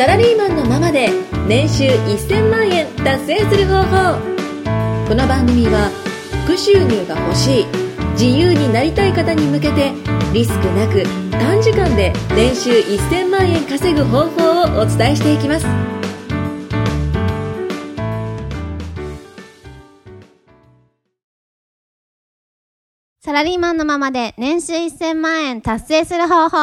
サラリーマンのままで年収1000万円達成する方法この番組は副収入が欲しい自由になりたい方に向けてリスクなく短時間で年収1000万円稼ぐ方法をお伝えしていきますサラリーマンのままで年収1000万円達成する方法。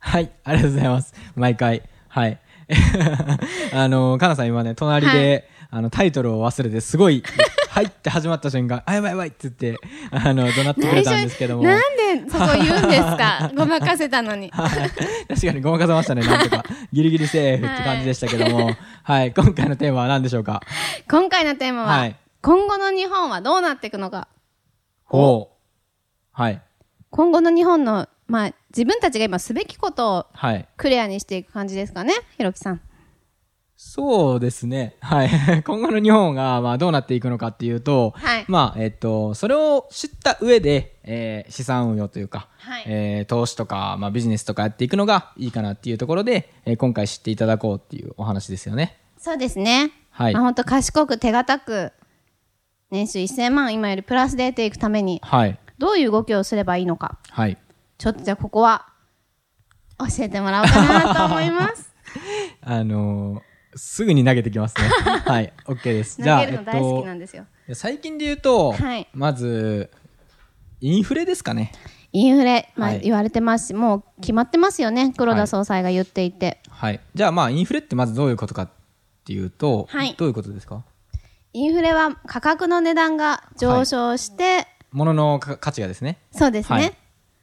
はい、ありがとうございます。毎回。はい。あの、かなさん今ね、隣で、あの、タイトルを忘れて、すごい、入 って始まった瞬間、あ、やばいやばいって言って、あの、怒鳴ってくれたんですけども。なんでそこ言うんですか？ごまかせたのに。はい。確かにごまかせましたね、なんとか。ギリギリセーフって感じでしたけども。はい、今回のテーマは何でしょうか？今回のテーマは、はい今後の日本はどうなっていくのか。ほう。はい。今後の日本の、まあ、自分たちが今すべきことをはい。クリアにしていく感じですかね、ひろきさん。そうですね。はい。今後の日本が、まあ、どうなっていくのかっていうと、はいまあ、えっと、それを知った上で、えー資産運用というか、はいえー投資とか、まあ、ビジネスとかやっていくのがいいかなっていうところで、えー今回知っていただこうっていうお話ですよね。そうですね。はいまあ、本当賢く手堅く、年収1000万今よりプラスで得ていくために、はい。どういう動きをすればいいのか。はい。ちょっとじゃあここは、教えてもらおうかなと思います。あのーすぐに投げてきますね。はい。OK です。投げるの大好きなんですよ。最近で言うと、はいまず、インフレですかね。インフレ、まあはい言われてますし、もう決まってますよね、黒田総裁が言っていて。はい。じゃあ、まあ、インフレってまずどういうことかっていうと、はいどういうことですか？インフレは価格の値段が上昇して、物のか価値がですね。そうですね。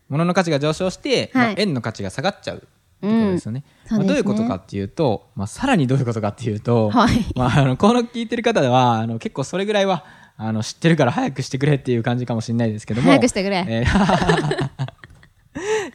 はい物の価値が上昇して、まあはい円の価値が下がっちゃうってことですよね。そうですね。まあ、どういうことかっていうと、まあ、さらにどういうことかっていうと、はい。まあ、あのこの聞いてる方ではあの結構それぐらいはあの知ってるから早くしてくれっていう感じかもしれないですけども早くしてくれ。えー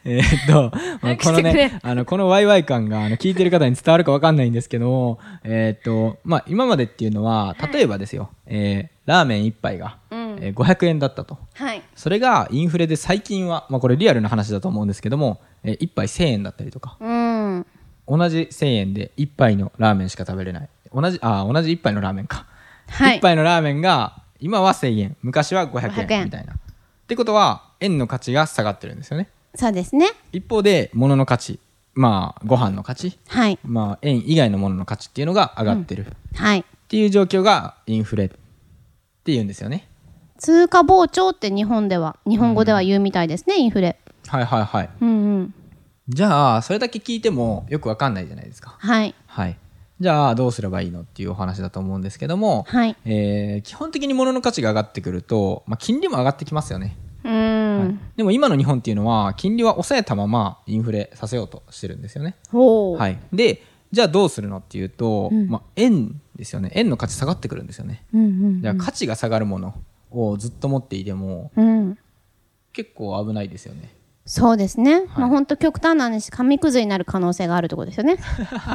えーっと、まあ、このね、あの、このワイワイ感が、あの、聞いてる方に伝わるかわかんないんですけども、えーっと、まあ、今までっていうのは、例えばですよ、えーラーメン一杯が、うんえー500円だったと。はい。それがインフレで最近は、まあこれリアルな話だと思うんですけども、えー、1杯1000円だったりとか、うん。同じ1000円で1杯のラーメンしか食べれない。同じ、あー、同じ1杯のラーメンか。はい1杯のラーメンが、今は1000円、昔は500 500円円みたいな。ってことは、円の価値が下がってるんですよね。そうですね。一方で、物の価値、まあ、ご飯の価値、はい。まあ、円以外のものの価値っていうのが上がってる。っはい。ていう状況がインフレっていうんですよね。通貨膨張って日本では、日本語では言うみたいですね、インフレ。はいはいはい。うんうん。じゃあ、それだけ聞いてもよくわかんないじゃないですか。はい。はい。じゃあ、どうすればいいのっていうお話だと思うんですけども、はい。えー基本的に物の価値が上がってくると、まあ、金利も上がってきますよね。うーん。でも今の日本っていうのは、金利は抑えたままインフレさせようとしてるんですよね。ほう。はい。で、じゃあどうするのっていうと、まあ、円ですよね。円の価値下がってくるんですよね。うんうん。じゃあ価値が下がるものをずっと持っていても、うん。結構危ないですよね。そうですね。まあ本当極端な話、紙くずになる可能性があるってことですよね。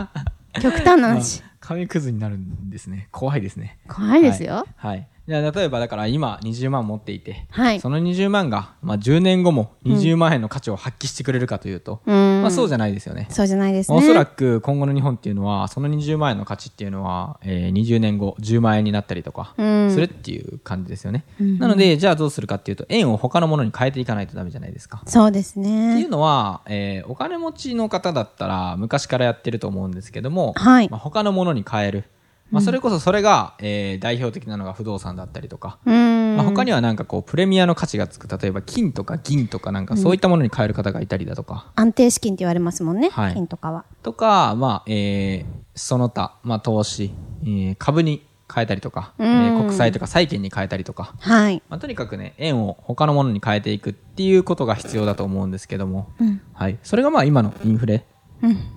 極端な話。紙くずになるんですね。怖いですね。怖いですよ。はい。はいじゃあ例えばだから今20万持っていて、はい。その20万が、まあ、10年後も20万円の価値を発揮してくれるかというと、うん。まあ、そうじゃないですよね。そうじゃないですね。おそらく今後の日本っていうのは、その20万円の価値っていうのは、えー20年後10万円になったりとか、うんするっていう感じですよね。なので、じゃあどうするかっていうと、円を他のものに変えていかないとダメじゃないですか。そうですっていねう。のは、えーお金持ちの方だったら昔からやってると思うんですけども、はいまあ、他のものに変える。まあ、それこそそれが、えー代表的なのが不動産だったりとか、うん。まあ、他にはなんかこうプレミアの価値がつく例えば金とか銀とかなんかそういったものに変える方がいたりだとか、安定資金って言われますもんね。はい。金とかは。とか、まあえーその他、まあ、投資、えー株に変えたりとか、えー国債とか債券に変えたりとか、はい。まあ、とにかくね円を他のものに変えていくっていうことが必要だと思うんですけども、はい、それがまあ今のインフレ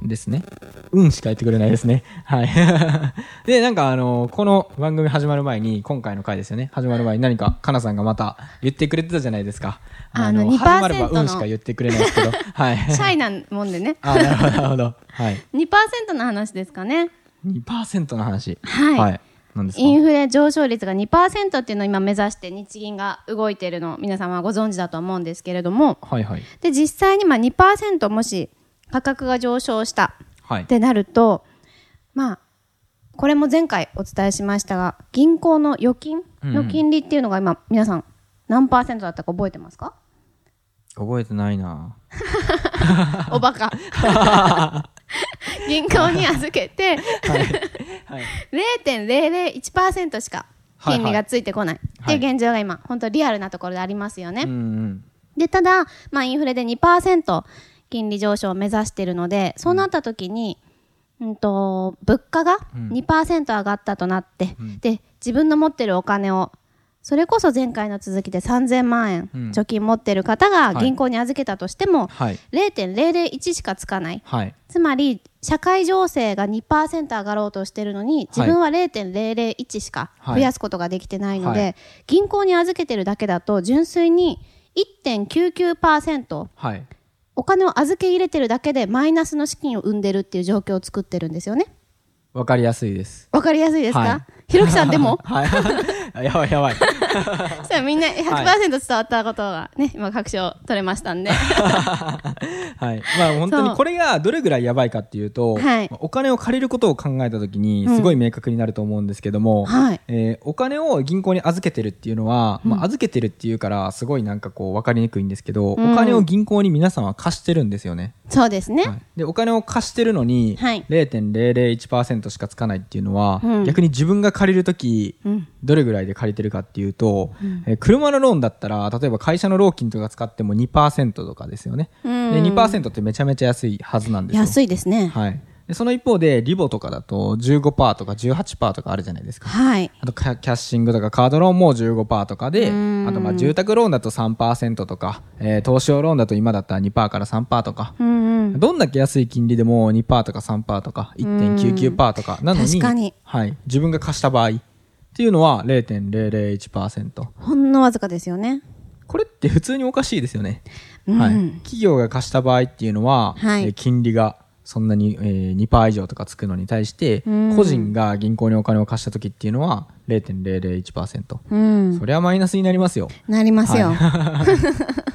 ですね。うんしか言ってくれないですね。はい。で、なんかあの、この番組始まる前に、今回の回ですよね。始まる前に何か、かなさんがまた言ってくれてたじゃないですか。あの2%始まればうんしか言ってくれないですけど。はい。シャイなもんでね。あ、なるほど、なるほど。はい。2%の話ですかね。2%の話。はいはい。何ですか？インフレ上昇率が2%っていうのを今目指して日銀が動いているのを皆様はご存知だと思うんですけれども、はいはい。で、実際にまあ2%もし価格が上昇した。はい。ってなると、まあ、これも前回お伝えしましたが、銀行の預金？の金利っていうのが今、皆さん何パーセントだったか覚えてますか？覚えてないな。おバカ。銀行に預けて、はい。0.001%しか金利がついてこない。っていう現状が今、本当リアルなところでありますよね。うんうん。で、ただ、まあ、インフレで2%金利上昇を目指しているので、そうなった時に、うんと、物価が2%上がったとなって、で、自分の持ってるお金を、それこそ前回の続きで3000万円うん貯金持ってる方がはい銀行に預けたとしても、はい。0.001しかつかない。はい。つまり、社会情勢が2%上がろうとしてるのに、自分は0.001しか増やすことができてないので、はい銀行に預けてるだけだと、純粋に1.99%はい。お金を預け入れてるだけでマイナスの資金を生んでるっていう状況を作ってるんですよね。わかりやすいです。わかりやすいですか、はいひろきさんでも？はい。やばいやばい。そしたらみんな100%伝わったことがね、今確証取れましたんで。はい。まあ本当にこれがどれぐらいやばいかっていうと、はい。まあお金を借りることを考えたときにすごい明確になると思うんですけども、はい。えーお金を銀行に預けてるっていうのは、まあ預けてるっていうからすごいなんかこう分かりにくいんですけど、うん。お金を銀行に皆さんは貸してるんですよね。そうですね。はい。でお金を貸してるのに、はい。0.001%しかつかないっていうのは、うん。逆に自分が借りるとき、うん。どれぐらいで借りてるかっていうと、えー車のローンだったら例えば会社のローキンとか使っても2%とかですよね、うん。で2%ってめちゃめちゃ安いはずなんですよ。安いですね。はい、でその一方でリボとかだと15%とか18%とかあるじゃないですか。はい。あとキャキャッシングとかカードローンも15%とかで、うん。あとまあ住宅ローンだと3%とか、えー投資用ローンだと今だったら2%から3%とか、うんうん。どんだけ安い金利でも2%とか3%とか1.99%とかなのにに。はい、自分が貸した場合っていうのは0.001%ほんのわずかですよね。これって普通におかしいですよね、うん。はい、企業が貸した場合っていうのは、はい。えー金利がそんなに、えー、2%以上とかつくのに対してうん。個人が銀行にお金を貸した時っていうのは0.001%、うん。それはマイナスになりますよ。なりますよ。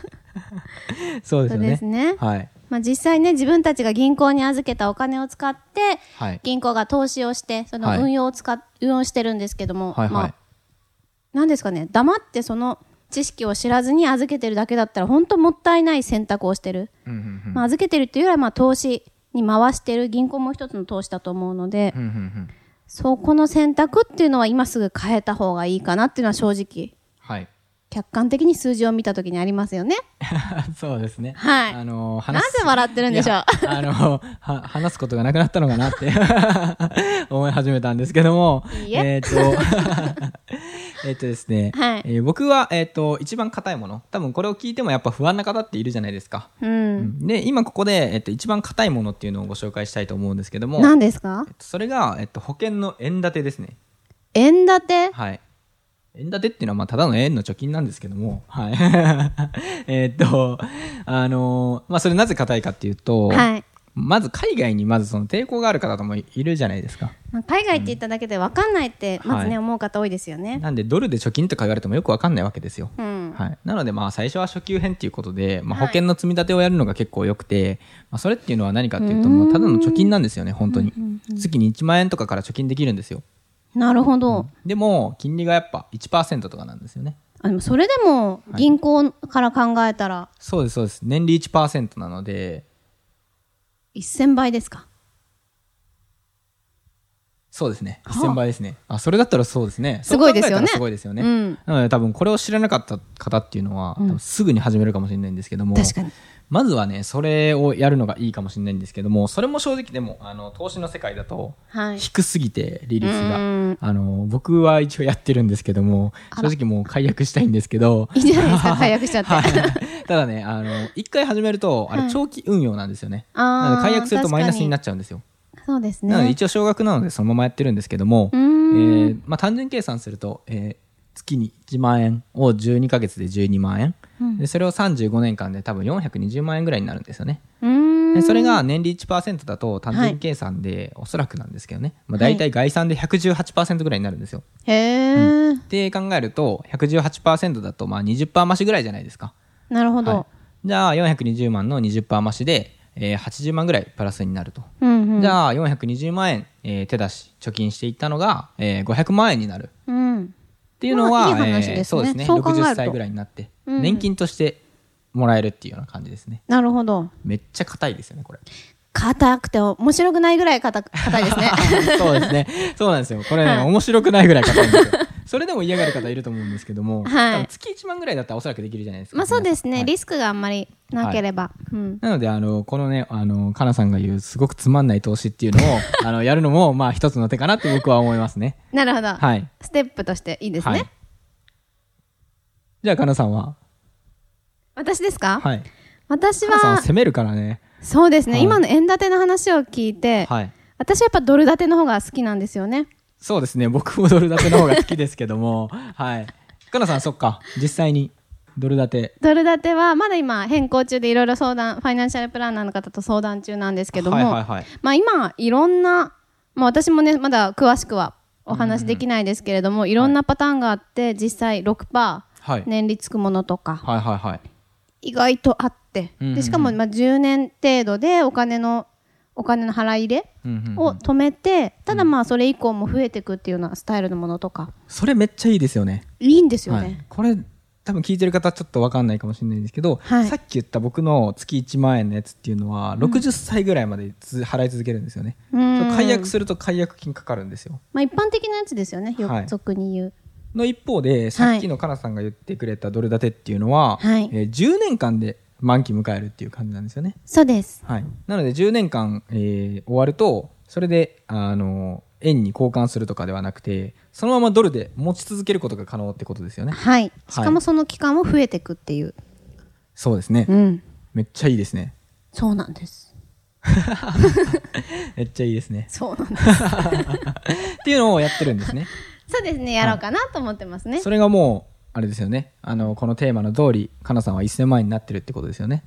そうですよね。ね。はい。まあ実際ね、自分たちが銀行に預けたお金を使って、はい。銀行が投資をして、そはい。の運用を使っ、運用してるんですけども、はいはい。まあ、なんですかね、黙ってその知識を知らずに預けてるだけだったら、本当もったいない選択をしてる。うんうんうん。まあ、預けてるっていうよりは、まあ、投資に回してる銀行も一つの投資だと思うので、そこの選択っていうのは今すぐ変えた方がいいかなっていうのは正直、はい。客観的に数字を見たときにありますよね。そうですね。はい。あのーなぜ笑ってるんでしょう？あのーは話すことがなくなったのかなって 思い始めたんですけども、え。っ、と、えっとですね、はいえー僕は、えっ、と、一番硬いもの、多分これを聞いてもやっぱ不安な方っているじゃないですか。うん。で、今ここで、えっ、と、一番硬いものっていうのをご紹介したいと思うんですけども、何ですか？えっとそれが、えっと、保険の円建てですね。円建て？はい。円建てっていうのは、まあ、ただの円の貯金なんですけども、はい。えーっと、あのーまあ、それなぜ硬いかっていうと、はい。まず海外にまずその抵抗がある方もいるじゃないですか。まあ、海外って言っただけで分かんないって、まずね、はい思う方多いですよね。なんで、ドルで貯金とか言われてもよくわかんないわけですよ。うん。はい。なので、まあ、最初は初級編っていうことで、まあ、はい保険の積み立てをやるのが結構良くて、まあ、それっていうのは何かっていうと、もうただの貯金なんですよね、本当に。月に1万円とかから貯金できるんですよ。なるほど。でも、金利がやっぱ1%とかなんですよね。あでもそれでも、銀行から考えたら、そうです、そうです。年利1%なので、1000倍ですか？そうですね。はあ1000倍ですね。あ、それだったらそうですね。すごいですよねすごいですよね。うんなので多分これを知らなかった方っていうのは、多分すぐに始めるかもしれないんですけども。確かに。まずはね、それをやるのがいいかもしれないんですけども、それも正直でも、あの、投資の世界だと、はい。低すぎて、利率うがん。あの、僕は一応やってるんですけども、正直もう解約したいんですけど、いいじゃないですか、解約しちゃって。はい。ただね、あの、一回始めると、あれ長期運用なんですよね。あーなので解約するとマイナスにな確っちゃうんですよ。そうですなのでね。一応少額なのでそのままやってるんですけども、えうーまあ、単純計算すると、えー月に1万円を12ヶ月で12万円、でそれを35年間で多分420万円ぐらいになるんですよね。でそれが年利1%だと単純計算でおそらくなんですけどね、まあ、大体概算で118%ぐらいになるんですよ。へえ、って考えると118%だとまあ20%増しぐらいじゃないですか。なるほど。はい、じゃあ420万の20%増しで、えー、80万ぐらいプラスになると。うんうん。じゃあ、420万円、えー手出し、貯金していったのが、えー500万円になる。うん。っていうのは、まあいいねえーそうですね。そう考えると60歳ぐらいになって、うん年金としてもらえるっていうような感じですね。なるほど。めっちゃ硬いですよね、これ。硬くて面白くないぐらい硬く硬いですね。そうですね。そうなんですよ。これね、はい面白くないぐらい硬いんですよ。それでも嫌がる方いると思うんですけども、はい月1万ぐらいだったらおそらくできるじゃないですか。まあそうですね、はいリスクがあんまりなければ。うん。なので、あの、このね、あの、かなさんが言う、すごくつまんない投資っていうのを、あの、やるのも、まあ一つの手かなって僕は思いますね。なるほど。はい。ステップとしていいですはいね。。じゃあ、かなさんは？私ですか？はい。私かなさんはは、攻めるからね。そうですね、はい今の円建ての話を聞いて、はい。私はやっぱドル建ての方が好きなんですよね。そうですね。僕もドル建ての方が好きですけども、はい。かなさん、そっか。実際に、ドル建て。ドル建てはまだ今変更中でいろいろ相談、ファイナンシャルプランナーの方と相談中なんですけども、はいはいはい。まあ今いろんな、まあ私もね、まだ詳しくはお話できないですけれども、いろんなパターンがあって、実際6%はい。年利つくものとか、はいはいはい。意外とあって、うんうんうんでしかもまあ10年程度でお金の、お金の払い入れうんうんうんを止めて、ただまあそれ以降も増えていくっていうようなスタイルのものとか、それめっちゃいいですよね。いいんですよはいね。。これ、多分聞いてる方ちょっとわかんないかもしれないんですけど、はいさっき言った僕の月1万円のやつっていうのは、60歳ぐらいまでつ払い続けるんですよね。うん解約すると解約金かかるんですよ。まあ一般的なやつですよね、俗に言う。の一方で、さっきのかなさんが言ってくれたドル建てっていうのは、はいえー10年間で満期迎えるっていう感じなんですよね。そうです。はい。なので10年間、えー終わると、それで、あの、円に交換するとかではなくて、そのままドルで持ち続けることが可能ってことですよね。はい。しかもその期間も増えていくっていう。そうですね。うん。めっちゃいいですね。そうなんです。めっちゃいいですね。そうなんです。っていうのをやってるんですね。そうですね、やろうかなと思ってますね。それがもう、あれですよね。あの、このテーマの通り、かなさんは1000万円になってるってことですよね。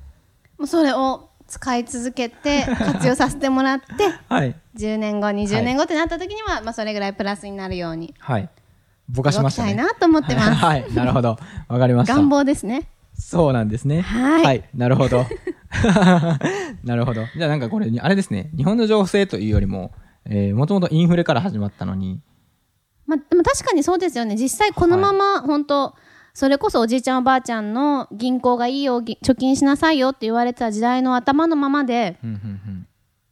もうそれを使い続けて、活用させてもらって、はい。10年後、20年後ってなった時には、まあそれぐらいプラスになるように、はい。ぼかしましたね。たいなと思ってます。はい。なるほど。わかりました。願望ですね。そうなんですね。はいなるほど。なるほど。じゃあなんかこれ、あれですね。日本の情勢というよりも、えー、もともとインフレから始まったのに、まあ、でも確かにそうですよね。実際このまま、本当それこそおじいちゃんおばあちゃんの銀行がいいよ、ぎ貯金しなさいよって言われてた時代の頭のままで、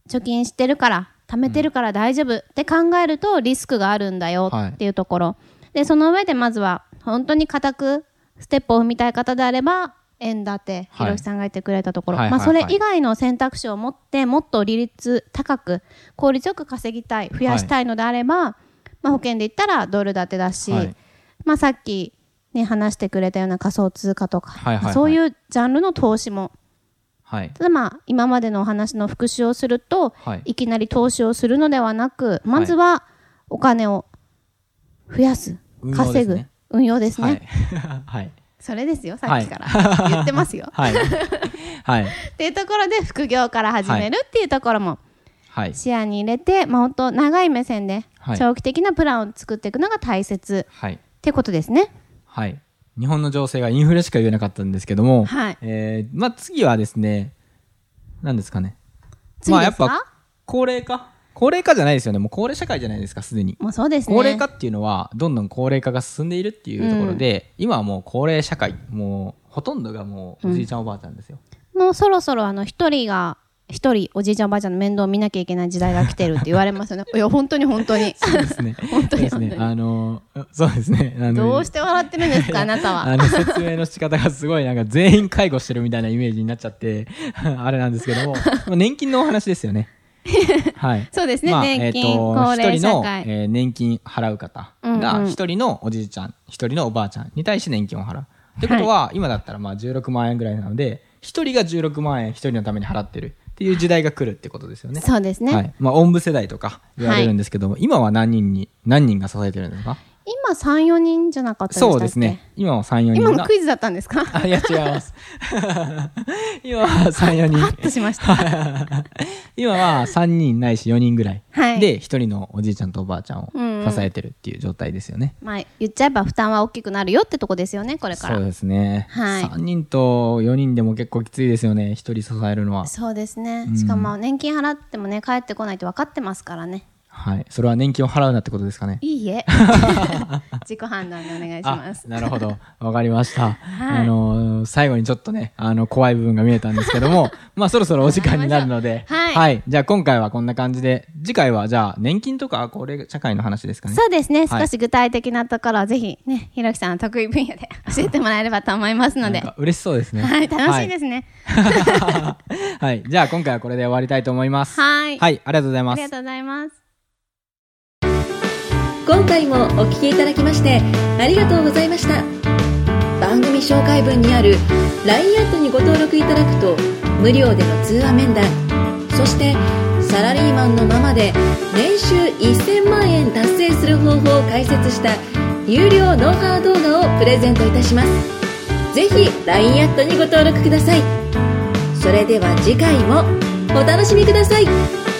貯金してるから、貯めてるから大丈夫って考えるとリスクがあるんだよっていうところ。で、その上でまずは、本当に固くステップを踏みたい方であれば、円建て、はいひろしさんが言ってくれたところ。はいまあ、はいはいそれ以外の選択肢を持って、もっと利率高く、効率よく稼ぎたい、増やしたいのであれば、まあ、保険で言ったらドル建てだし、はいまあ、さっき、ね、話してくれたような仮想通貨とか、はいはいはいそういうジャンルの投資もはい。ただまあ今までのお話の復習をすると、はいい、きなり投資をするのではなくまずはお金を増やす、稼ぐ運用ですね、はい。はい。それですよさっきから言ってますよ、はい。はい。っていうところで副業から始めるっていうところもはい。視野に入れて、まあ、本当長い目線ではい長期的なプランを作っていくのが大切はい。ってことですね。はい。日本の情勢がインフレしか言えなかったんですけども、はいえー、まあ次はですね、何ですかね。次ですか、まあやっぱ、高齢化？高齢化じゃないですよね。もう高齢社会じゃないですか、すでに。もうそうですね。高齢化っていうのは、どんどん高齢化が進んでいるっていうところで、今はもう高齢社会、もう、ほとんどがもう、おじいちゃんおばあちゃんですよ。もうそろそろあの一人が一人おじいちゃんおばあちゃんの面倒を見なきゃいけない時代が来てるって言われますよね。いや本当に本当に。そうですね。本当にそうですね。あの、そうですね。あのどうして笑ってるんですか あなたは。あの説明の仕方がすごいなんか全員介護してるみたいなイメージになっちゃって、あれなんですけども、まあ年金のお話ですよね。はい。そうですねまあ年金えーと高齢一人の、社会えー年金払う方が一人のおじいちゃん、一人のおばあちゃんに対して年金を払う。ってことは、今だったらまあ16万円ぐらいなので、一人が16万円一人のために払ってるっていう時代が来るってことですよね。そうですね。はい。まあ、おんぶ世代とか言われるんですけども、今は何人に、何人が支えてるんですか？今3、4人じゃなかったでそうですね。。今は3、4人が。今のクイズだったんですか？あ、いや、違います。今は3、4人。ハッとしました。今は3人ないし4人ぐらい。はいで、1人のおじいちゃんとおばあちゃんをうんうん支えてるっていう状態ですよね。まあ、言っちゃえば負担は大きくなるよってとこですよね、これから。そうですね。はい3人と4人でも結構きついですよね。1人支えるのは。そうですね。しかも、年金払ってもね、帰ってこないと分かってますからね。はい。それは年金を払うなってことですかね。いいえ。自己判断でお願いします。あなるほど。わかりました。いあのー最後にちょっとね、あの、怖い部分が見えたんですけども、まあそろそろお時間になるので、はいじゃあ今回はこんな感じで、次回はじゃあ年金とか高齢社会の話ですかね。そうですね。はい少し具体的なところをぜひね、ひろきさんの得意分野で 教えてもらえればと思いますので。なんか嬉しそうですね。はい、楽しいですね。はい。はい。じゃあ今回はこれで終わりたいと思います。はい。はい。ありがとうございますありが。とうございます。今回もお聞きいただきましてありがとうございました。番組紹介文にある LINE アットにご登録いただくと無料での通話面談そしてサラリーマンのままで年収1000万円達成する方法を解説した有料ノウハウ動画をプレゼントいたします。ぜひ LINE アットにご登録ください。それでは次回もお楽しみください。